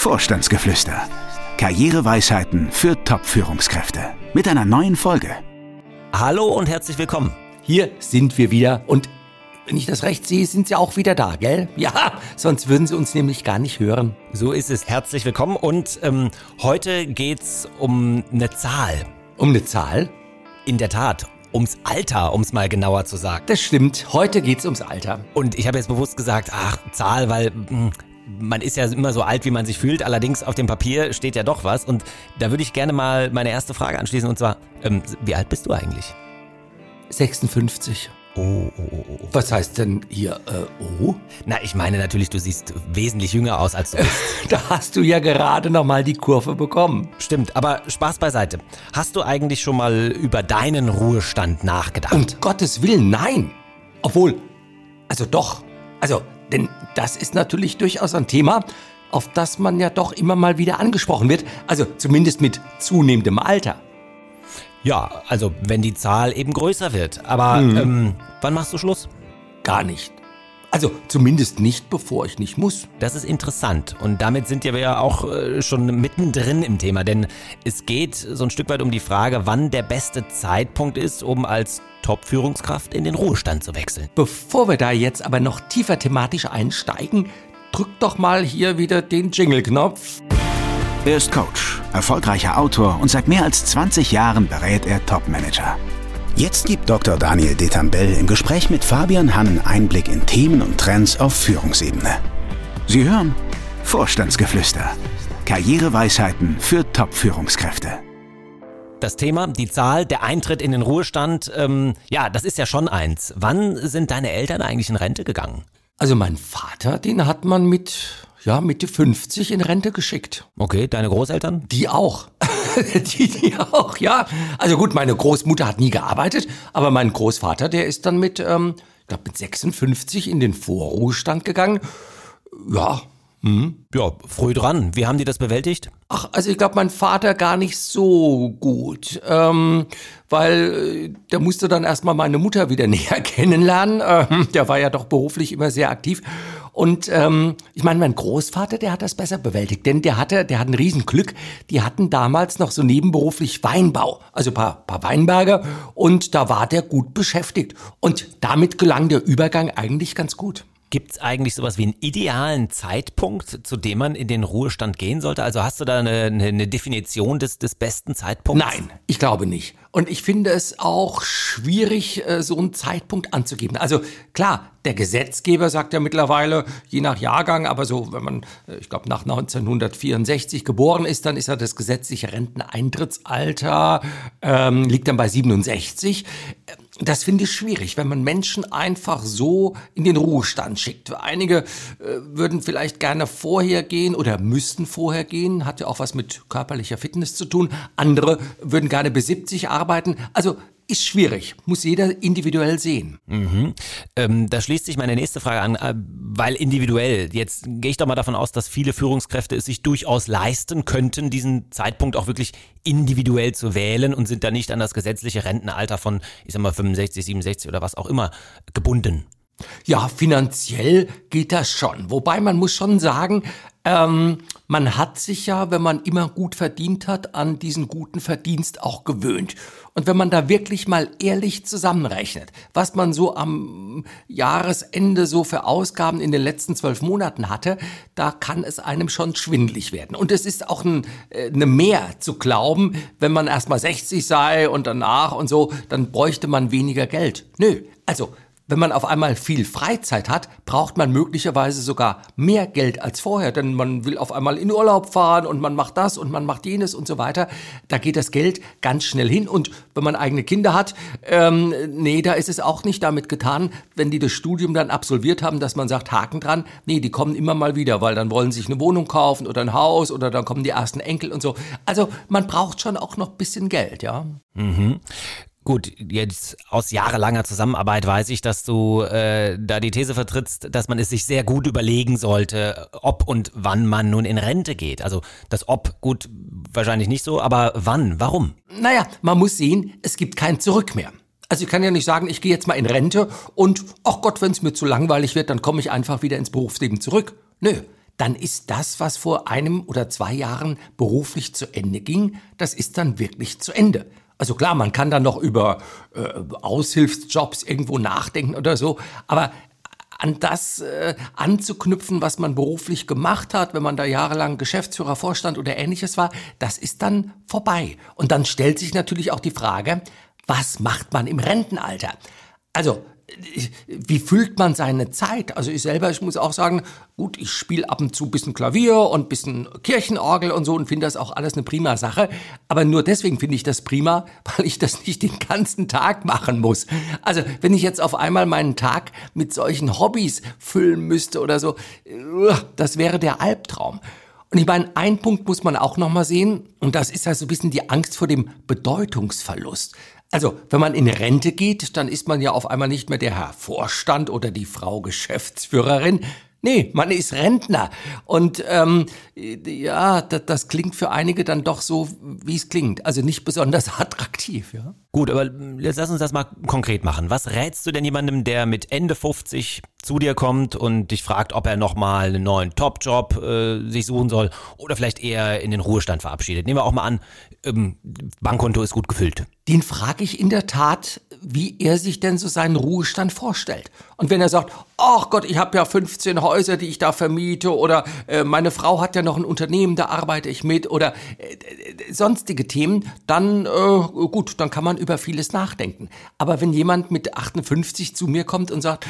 Vorstandsgeflüster. Karriereweisheiten für Top-Führungskräfte. Mit einer neuen Folge. Hallo und herzlich willkommen. Hier sind wir wieder und wenn ich das recht sehe, sind Sie auch wieder da, gell? Ja, sonst würden Sie uns nämlich gar nicht hören. So ist es. Herzlich willkommen und ähm, heute geht's um eine Zahl. Um eine Zahl? In der Tat, ums Alter, um es mal genauer zu sagen. Das stimmt, heute geht's ums Alter. Und ich habe jetzt bewusst gesagt, ach, Zahl, weil mh, hm, man ist ja immer so alt, wie man sich fühlt. Allerdings auf dem Papier steht ja doch was. Und da würde ich gerne mal meine erste Frage anschließen. Und zwar, ähm, wie alt bist du eigentlich? 56. Oh, oh, oh, oh. Was heißt denn hier, äh, oh? Na, ich meine natürlich, du siehst wesentlich jünger aus, als du bist. da hast du ja gerade nochmal die Kurve bekommen. Stimmt, aber Spaß beiseite. Hast du eigentlich schon mal über deinen Ruhestand nachgedacht? Um Gottes Willen, nein. Obwohl, also doch. Also, denn das ist natürlich durchaus ein Thema, auf das man ja doch immer mal wieder angesprochen wird. Also zumindest mit zunehmendem Alter. Ja, also wenn die Zahl eben größer wird. Aber mhm. ähm, wann machst du Schluss? Gar nicht. Also zumindest nicht, bevor ich nicht muss. Das ist interessant. Und damit sind wir ja auch äh, schon mittendrin im Thema. Denn es geht so ein Stück weit um die Frage, wann der beste Zeitpunkt ist, um als Top-Führungskraft in den Ruhestand zu wechseln. Bevor wir da jetzt aber noch tiefer thematisch einsteigen, drück doch mal hier wieder den Jingle-Knopf. Er ist Coach, erfolgreicher Autor und seit mehr als 20 Jahren berät er Top-Manager. Jetzt gibt Dr. Daniel Detambell im Gespräch mit Fabian Hannen Einblick in Themen und Trends auf Führungsebene. Sie hören Vorstandsgeflüster. Karriereweisheiten für Top-Führungskräfte. Das Thema, die Zahl, der Eintritt in den Ruhestand, ähm, ja, das ist ja schon eins. Wann sind deine Eltern eigentlich in Rente gegangen? Also mein Vater, den hat man mit ja, Mitte 50 in Rente geschickt. Okay, deine Großeltern? Die auch. die, die auch, ja. Also gut, meine Großmutter hat nie gearbeitet, aber mein Großvater, der ist dann mit, ähm, ich glaube mit 56 in den Vorruhestand gegangen. Ja, hm. Ja, früh dran. Wie haben die das bewältigt? Ach, also ich glaube, mein Vater gar nicht so gut. Ähm, weil äh, der musste dann erstmal meine Mutter wieder näher kennenlernen. Ähm, der war ja doch beruflich immer sehr aktiv. Und ähm, ich meine, mein Großvater, der hat das besser bewältigt, denn der hatte, der hat ein Riesenglück. Die hatten damals noch so nebenberuflich Weinbau, also paar, paar Weinberge, und da war der gut beschäftigt. Und damit gelang der Übergang eigentlich ganz gut. Gibt es eigentlich sowas wie einen idealen Zeitpunkt, zu dem man in den Ruhestand gehen sollte? Also hast du da eine, eine, Definition des, des besten Zeitpunkts? Nein, ich glaube nicht. Und ich finde es auch schwierig, äh, so einen Zeitpunkt anzugeben. Also klar, der Gesetzgeber sagt ja mittlerweile, je nach Jahrgang, aber so, wenn man, äh, ich glaube, nach 1964 geboren ist, dann ist ja das gesetzliche Renteneintrittsalter, ähm, liegt dann bei 67 das finde ich schwierig, wenn man Menschen einfach so in den Ruhestand schickt. Einige äh, würden vielleicht gerne vorher gehen oder müssten vorher gehen, hat ja auch was mit körperlicher Fitness zu tun. Andere würden gerne bis 70 arbeiten. Also ist schwierig, muss jeder individuell sehen. Mhm. Ähm, da schließt sich meine nächste Frage an, äh, weil individuell, jetzt gehe ich doch mal davon aus, dass viele Führungskräfte es sich durchaus leisten könnten, diesen Zeitpunkt auch wirklich individuell zu wählen und sind da nicht an das gesetzliche Rentenalter von, ich sag mal, 65, 67 oder was auch immer gebunden. Ja, finanziell geht das schon. Wobei man muss schon sagen, ähm, man hat sich ja, wenn man immer gut verdient hat, an diesen guten Verdienst auch gewöhnt. Und wenn man da wirklich mal ehrlich zusammenrechnet, was man so am Jahresende so für Ausgaben in den letzten zwölf Monaten hatte, da kann es einem schon schwindlig werden. Und es ist auch ein, äh, eine Mehr zu glauben, wenn man erst mal 60 sei und danach und so, dann bräuchte man weniger Geld. Nö. Also, wenn man auf einmal viel Freizeit hat, braucht man möglicherweise sogar mehr Geld als vorher, denn man will auf einmal in Urlaub fahren und man macht das und man macht jenes und so weiter. Da geht das Geld ganz schnell hin und wenn man eigene Kinder hat, ähm, nee, da ist es auch nicht damit getan, wenn die das Studium dann absolviert haben, dass man sagt, Haken dran, nee, die kommen immer mal wieder, weil dann wollen sie sich eine Wohnung kaufen oder ein Haus oder dann kommen die ersten Enkel und so. Also man braucht schon auch noch bisschen Geld, ja. Mhm. Gut, jetzt aus jahrelanger Zusammenarbeit weiß ich, dass du äh, da die These vertrittst, dass man es sich sehr gut überlegen sollte, ob und wann man nun in Rente geht. Also das Ob, gut, wahrscheinlich nicht so, aber wann, warum? Naja, man muss sehen, es gibt kein Zurück mehr. Also ich kann ja nicht sagen, ich gehe jetzt mal in Rente und, ach Gott, wenn es mir zu langweilig wird, dann komme ich einfach wieder ins Berufsleben zurück. Nö, dann ist das, was vor einem oder zwei Jahren beruflich zu Ende ging, das ist dann wirklich zu Ende. Also klar, man kann dann noch über äh, Aushilfsjobs irgendwo nachdenken oder so, aber an das äh, anzuknüpfen, was man beruflich gemacht hat, wenn man da jahrelang Geschäftsführer, Vorstand oder ähnliches war, das ist dann vorbei. Und dann stellt sich natürlich auch die Frage, was macht man im Rentenalter? Also wie füllt man seine Zeit? Also ich selber, ich muss auch sagen, gut, ich spiele ab und zu ein bisschen Klavier und ein bisschen Kirchenorgel und so und finde das auch alles eine prima Sache. Aber nur deswegen finde ich das prima, weil ich das nicht den ganzen Tag machen muss. Also wenn ich jetzt auf einmal meinen Tag mit solchen Hobbys füllen müsste oder so, das wäre der Albtraum. Und ich meine, ein Punkt muss man auch nochmal sehen, und das ist halt so ein bisschen die Angst vor dem Bedeutungsverlust. Also, wenn man in Rente geht, dann ist man ja auf einmal nicht mehr der Herr Vorstand oder die Frau Geschäftsführerin. Nee, man ist Rentner. Und ähm, ja, das, das klingt für einige dann doch so, wie es klingt. Also nicht besonders attraktiv, ja. Gut, aber jetzt lass uns das mal konkret machen. Was rätst du denn jemandem, der mit Ende 50 zu dir kommt und dich fragt, ob er nochmal einen neuen Top-Job äh, sich suchen soll oder vielleicht eher in den Ruhestand verabschiedet? Nehmen wir auch mal an, ähm, Bankkonto ist gut gefüllt. Den frage ich in der Tat, wie er sich denn so seinen Ruhestand vorstellt. Und wenn er sagt, ach Gott, ich habe ja 15 Häuser, die ich da vermiete oder äh, meine Frau hat ja noch ein Unternehmen, da arbeite ich mit oder äh, äh sonstige Themen, dann äh, gut, dann kann man über vieles nachdenken. Aber wenn jemand mit 58 zu mir kommt und sagt,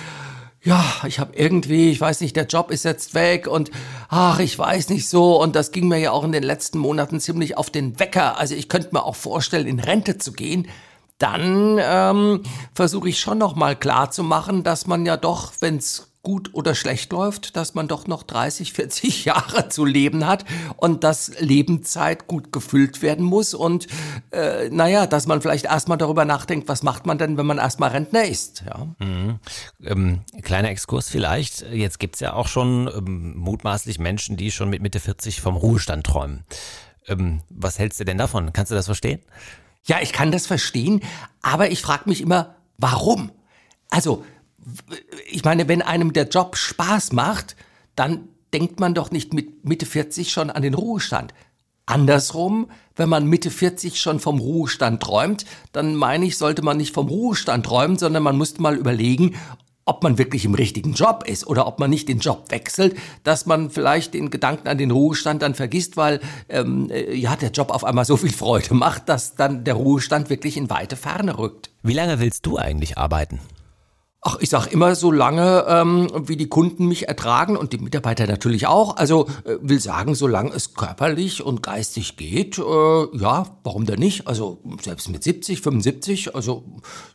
ja, ich habe irgendwie, ich weiß nicht, der Job ist jetzt weg und ach, ich weiß nicht so und das ging mir ja auch in den letzten Monaten ziemlich auf den Wecker. Also ich könnte mir auch vorstellen, in Rente zu gehen. Dann ähm, versuche ich schon noch mal klar zu machen, dass man ja doch, wenn es gut oder schlecht läuft, dass man doch noch 30, 40 Jahre zu leben hat und dass Lebenszeit gut gefüllt werden muss und äh, naja, dass man vielleicht erstmal darüber nachdenkt, was macht man denn, wenn man erstmal Rentner ist. Ja. Mhm. Ähm, kleiner Exkurs vielleicht, jetzt gibt's ja auch schon ähm, mutmaßlich Menschen, die schon mit Mitte 40 vom Ruhestand träumen. Ähm, was hältst du denn davon? Kannst du das verstehen? Ja, ich kann das verstehen, aber ich frage mich immer, warum? Also, ich meine, wenn einem der Job Spaß macht, dann denkt man doch nicht mit Mitte 40 schon an den Ruhestand. Andersrum, wenn man Mitte 40 schon vom Ruhestand träumt, dann meine ich, sollte man nicht vom Ruhestand träumen, sondern man müsste mal überlegen, ob man wirklich im richtigen Job ist oder ob man nicht den Job wechselt, dass man vielleicht den Gedanken an den Ruhestand dann vergisst, weil ähm, äh, ja der Job auf einmal so viel Freude macht, dass dann der Ruhestand wirklich in weite Ferne rückt. Wie lange willst du eigentlich arbeiten? Ach, ich sag immer so lange, ähm, wie die Kunden mich ertragen und die Mitarbeiter natürlich auch. Also äh, will sagen, solange es körperlich und geistig geht, äh, ja, warum denn nicht? Also selbst mit 70, 75, also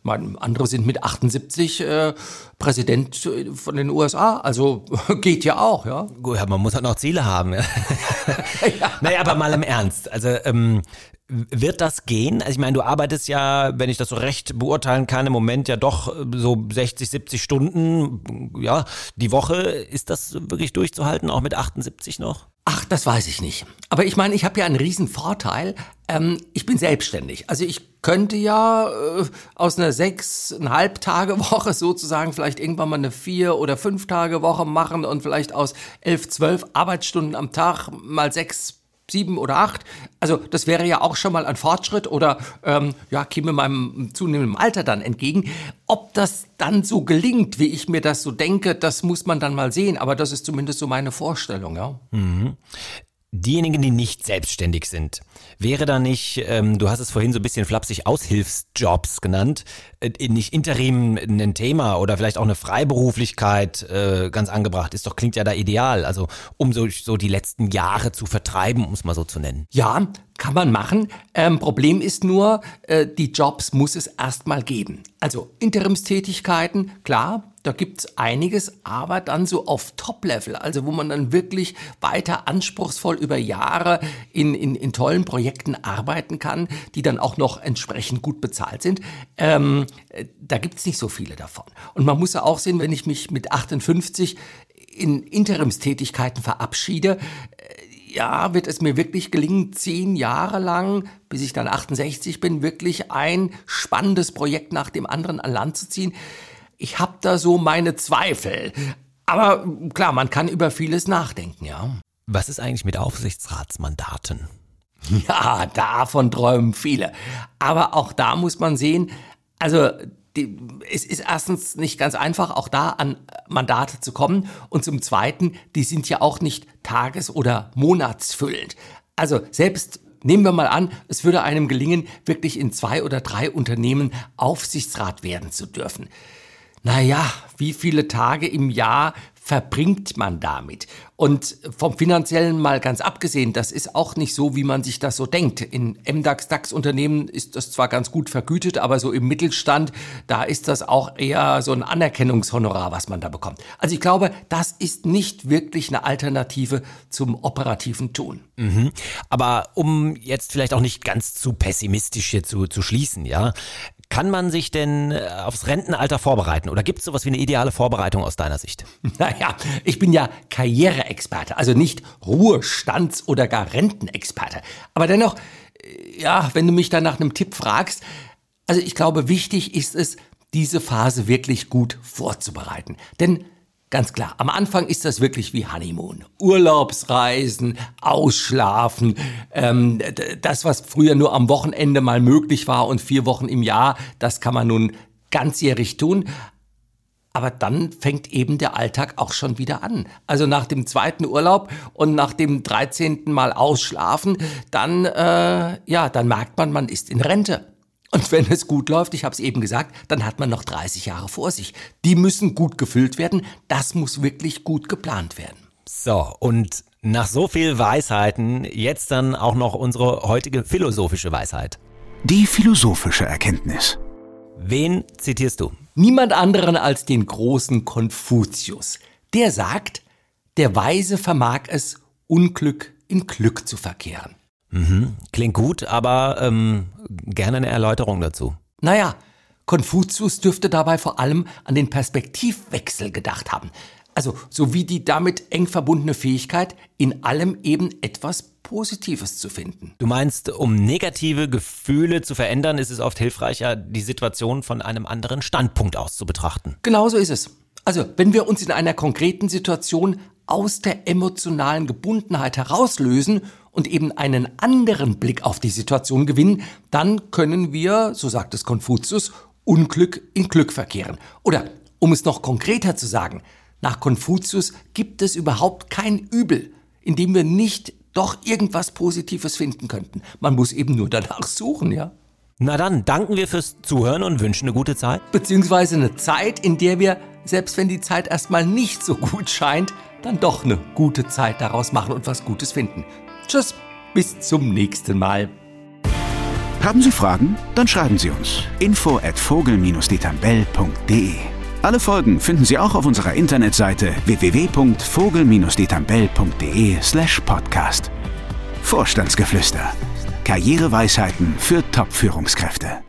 meine, andere sind mit 78 äh, Präsident von den USA, also geht ja auch, ja. Gut, man muss halt noch Ziele haben. ja. Naja, aber mal im Ernst. Also ähm, wird das gehen? Also ich meine, du arbeitest ja, wenn ich das so recht beurteilen kann, im Moment ja doch äh, so 60, 70 Stunden, ja, die Woche. Ist das wirklich durchzuhalten, auch mit 78 noch? Ach, das weiß ich nicht. Aber ich meine, ich habe ja einen riesen Vorteil. Ähm, ich bin selbstständig. Also ich könnte ja äh, aus einer sechseinhalb Tage Woche sozusagen vielleicht irgendwann mal eine vier oder fünf Tage Woche machen und vielleicht aus elf, zwölf Arbeitsstunden am Tag mal sechs sieben oder acht. Also das wäre ja auch schon mal ein Fortschritt oder ähm, ja, käme meinem zunehmenden Alter dann entgegen. Ob das dann so gelingt, wie ich mir das so denke, das muss man dann mal sehen. Aber das ist zumindest so meine Vorstellung, ja. Mhm diejenigen, die nicht selbstständig sind, wäre da nicht, ähm, du hast es vorhin so ein bisschen flapsig Aushilfsjobs genannt, äh, nicht Interim ein Thema oder vielleicht auch eine Freiberuflichkeit äh, ganz angebracht ist doch, klingt ja da ideal, also um so, so die letzten Jahre zu vertreiben, um es mal so zu nennen. Ja, kann man machen. Ähm, Problem ist nur, äh, die Jobs muss es erstmal geben. Also Interimstätigkeiten, klar, da gibt's einiges, aber dann so auf Top-Level, also wo man dann wirklich weiter anspruchsvoll über Jahre in, in, in tollen Projekten arbeiten kann, die dann auch noch entsprechend gut bezahlt sind. Ähm, da gibt's nicht so viele davon. Und man muss ja auch sehen, wenn ich mich mit 58 in Interimstätigkeiten verabschiede, äh, ja, wird es mir wirklich gelingen, zehn Jahre lang, bis ich dann 68 bin, wirklich ein spannendes Projekt nach dem anderen an Land zu ziehen ich habe da so meine Zweifel. Aber klar, man kann über vieles nachdenken, ja. Was ist eigentlich mit Aufsichtsratsmandaten? Ja, davon träumen viele. Aber auch da muss man sehen, also die, es ist erstens nicht ganz einfach, auch da an Mandate zu kommen. Und zum Zweiten, die sind ja auch nicht tages- oder monatsfüllend. Also selbst Nehmen wir mal an, es würde einem gelingen, wirklich in zwei oder drei Unternehmen Aufsichtsrat werden zu dürfen. Naja, wie viele Tage im Jahr verbringt man damit? Und vom finanziellen mal ganz abgesehen, das ist auch nicht so, wie man sich das so denkt. In MDAX, DAX-Unternehmen ist das zwar ganz gut vergütet, aber so im Mittelstand, da ist das auch eher so ein Anerkennungshonorar, was man da bekommt. Also ich glaube, das ist nicht wirklich eine Alternative zum operativen Tun. Mhm. Aber um jetzt vielleicht auch nicht ganz zu pessimistisch hier zu, zu schließen, ja, kann man sich denn äh, aufs Rentenalter vorbereiten oder gibt es sowas wie eine ideale Vorbereitung aus deiner Sicht? Naja, ich bin ja Karriereexperte, also nicht Ruhestands- oder gar Rentenexperte. Aber dennoch, äh, ja, wenn du mich da nach einem Tipp fragst, also ich glaube, wichtig ist es, diese Phase wirklich gut vorzubereiten. Denn Ganz klar, am Anfang ist das wirklich wie Honeymoon. Urlaubsreisen, Ausschlafen, ähm, das, was früher nur am Wochenende mal möglich war und vier Wochen im Jahr, das kann man nun ganzjährig tun. Aber dann fängt eben der Alltag auch schon wieder an. Also nach dem zweiten Urlaub und nach dem dreizehnten Mal Ausschlafen, dann, äh, ja, dann merkt man, man ist in Rente. Und wenn es gut läuft, ich habe es eben gesagt, dann hat man noch 30 Jahre vor sich. Die müssen gut gefüllt werden. Das muss wirklich gut geplant werden. So, und nach so viel Weisheiten jetzt dann auch noch unsere heutige philosophische Weisheit. Die philosophische Erkenntnis. Wen zitierst du? Niemand anderen als den großen Konfuzius. Der sagt, der Weise vermag es, Unglück in Glück zu verkehren. Mhm. Klingt gut, aber ähm, gerne eine Erläuterung dazu. Naja, Konfuzius dürfte dabei vor allem an den Perspektivwechsel gedacht haben. Also sowie die damit eng verbundene Fähigkeit, in allem eben etwas Positives zu finden. Du meinst, um negative Gefühle zu verändern, ist es oft hilfreicher, die Situation von einem anderen Standpunkt aus zu betrachten. Genauso ist es. Also, wenn wir uns in einer konkreten Situation aus der emotionalen Gebundenheit herauslösen und eben einen anderen Blick auf die Situation gewinnen, dann können wir, so sagt es Konfuzius, Unglück in Glück verkehren. Oder, um es noch konkreter zu sagen, nach Konfuzius gibt es überhaupt kein Übel, in dem wir nicht doch irgendwas Positives finden könnten. Man muss eben nur danach suchen, ja. Na dann, danken wir fürs Zuhören und wünschen eine gute Zeit. Beziehungsweise eine Zeit, in der wir, selbst wenn die Zeit erstmal nicht so gut scheint, dann doch eine gute Zeit daraus machen und was Gutes finden. Tschüss, bis zum nächsten Mal. Haben Sie Fragen? Dann schreiben Sie uns. Info at vogel-detambell.de Alle Folgen finden Sie auch auf unserer Internetseite www.vogel-detambell.de slash podcast. Vorstandsgeflüster. Karriereweisheiten für Top-Führungskräfte.